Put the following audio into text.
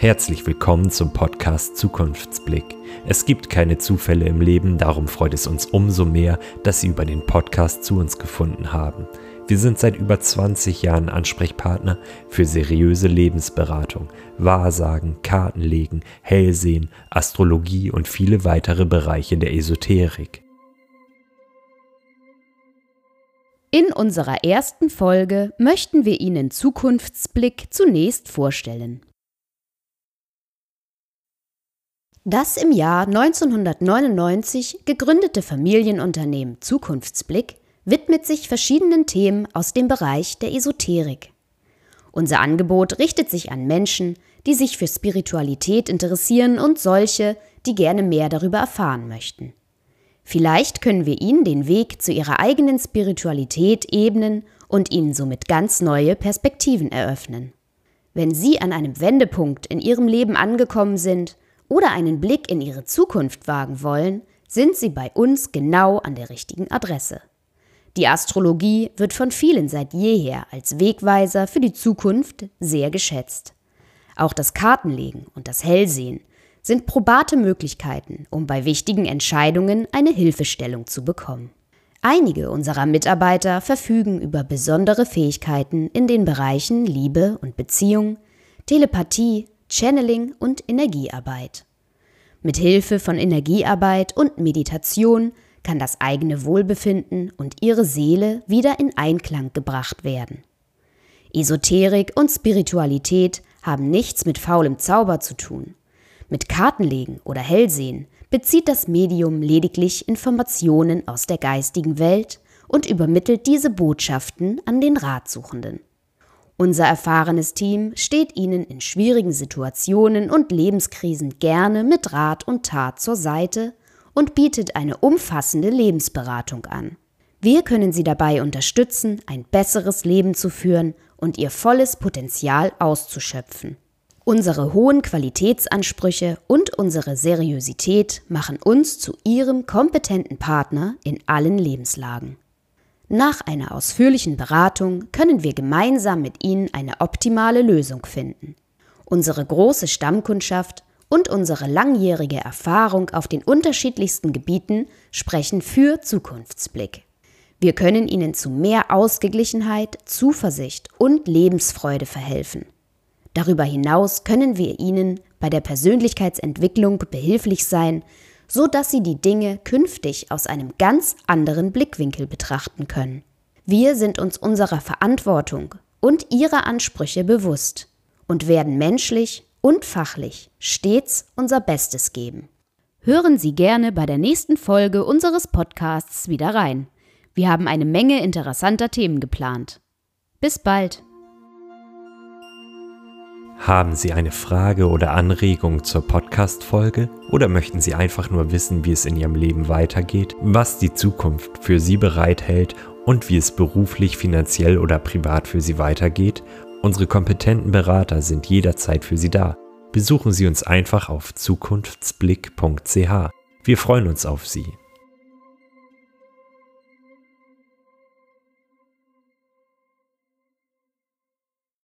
Herzlich willkommen zum Podcast Zukunftsblick. Es gibt keine Zufälle im Leben, darum freut es uns umso mehr, dass Sie über den Podcast zu uns gefunden haben. Wir sind seit über 20 Jahren Ansprechpartner für seriöse Lebensberatung, Wahrsagen, Kartenlegen, Hellsehen, Astrologie und viele weitere Bereiche der Esoterik. In unserer ersten Folge möchten wir Ihnen Zukunftsblick zunächst vorstellen. Das im Jahr 1999 gegründete Familienunternehmen Zukunftsblick widmet sich verschiedenen Themen aus dem Bereich der Esoterik. Unser Angebot richtet sich an Menschen, die sich für Spiritualität interessieren und solche, die gerne mehr darüber erfahren möchten. Vielleicht können wir Ihnen den Weg zu Ihrer eigenen Spiritualität ebnen und Ihnen somit ganz neue Perspektiven eröffnen. Wenn Sie an einem Wendepunkt in Ihrem Leben angekommen sind oder einen Blick in ihre Zukunft wagen wollen, sind sie bei uns genau an der richtigen Adresse. Die Astrologie wird von vielen seit jeher als Wegweiser für die Zukunft sehr geschätzt. Auch das Kartenlegen und das Hellsehen sind probate Möglichkeiten, um bei wichtigen Entscheidungen eine Hilfestellung zu bekommen. Einige unserer Mitarbeiter verfügen über besondere Fähigkeiten in den Bereichen Liebe und Beziehung, Telepathie, Channeling und Energiearbeit. Mit Hilfe von Energiearbeit und Meditation kann das eigene Wohlbefinden und ihre Seele wieder in Einklang gebracht werden. Esoterik und Spiritualität haben nichts mit faulem Zauber zu tun. Mit Kartenlegen oder Hellsehen bezieht das Medium lediglich Informationen aus der geistigen Welt und übermittelt diese Botschaften an den Ratsuchenden. Unser erfahrenes Team steht Ihnen in schwierigen Situationen und Lebenskrisen gerne mit Rat und Tat zur Seite und bietet eine umfassende Lebensberatung an. Wir können Sie dabei unterstützen, ein besseres Leben zu führen und Ihr volles Potenzial auszuschöpfen. Unsere hohen Qualitätsansprüche und unsere Seriosität machen uns zu Ihrem kompetenten Partner in allen Lebenslagen. Nach einer ausführlichen Beratung können wir gemeinsam mit Ihnen eine optimale Lösung finden. Unsere große Stammkundschaft und unsere langjährige Erfahrung auf den unterschiedlichsten Gebieten sprechen für Zukunftsblick. Wir können Ihnen zu mehr Ausgeglichenheit, Zuversicht und Lebensfreude verhelfen. Darüber hinaus können wir Ihnen bei der Persönlichkeitsentwicklung behilflich sein, so dass sie die Dinge künftig aus einem ganz anderen Blickwinkel betrachten können. Wir sind uns unserer Verantwortung und ihrer Ansprüche bewusst und werden menschlich und fachlich stets unser Bestes geben. Hören Sie gerne bei der nächsten Folge unseres Podcasts wieder rein. Wir haben eine Menge interessanter Themen geplant. Bis bald! Haben Sie eine Frage oder Anregung zur Podcast-Folge? Oder möchten Sie einfach nur wissen, wie es in Ihrem Leben weitergeht, was die Zukunft für Sie bereithält und wie es beruflich, finanziell oder privat für Sie weitergeht? Unsere kompetenten Berater sind jederzeit für Sie da. Besuchen Sie uns einfach auf zukunftsblick.ch. Wir freuen uns auf Sie.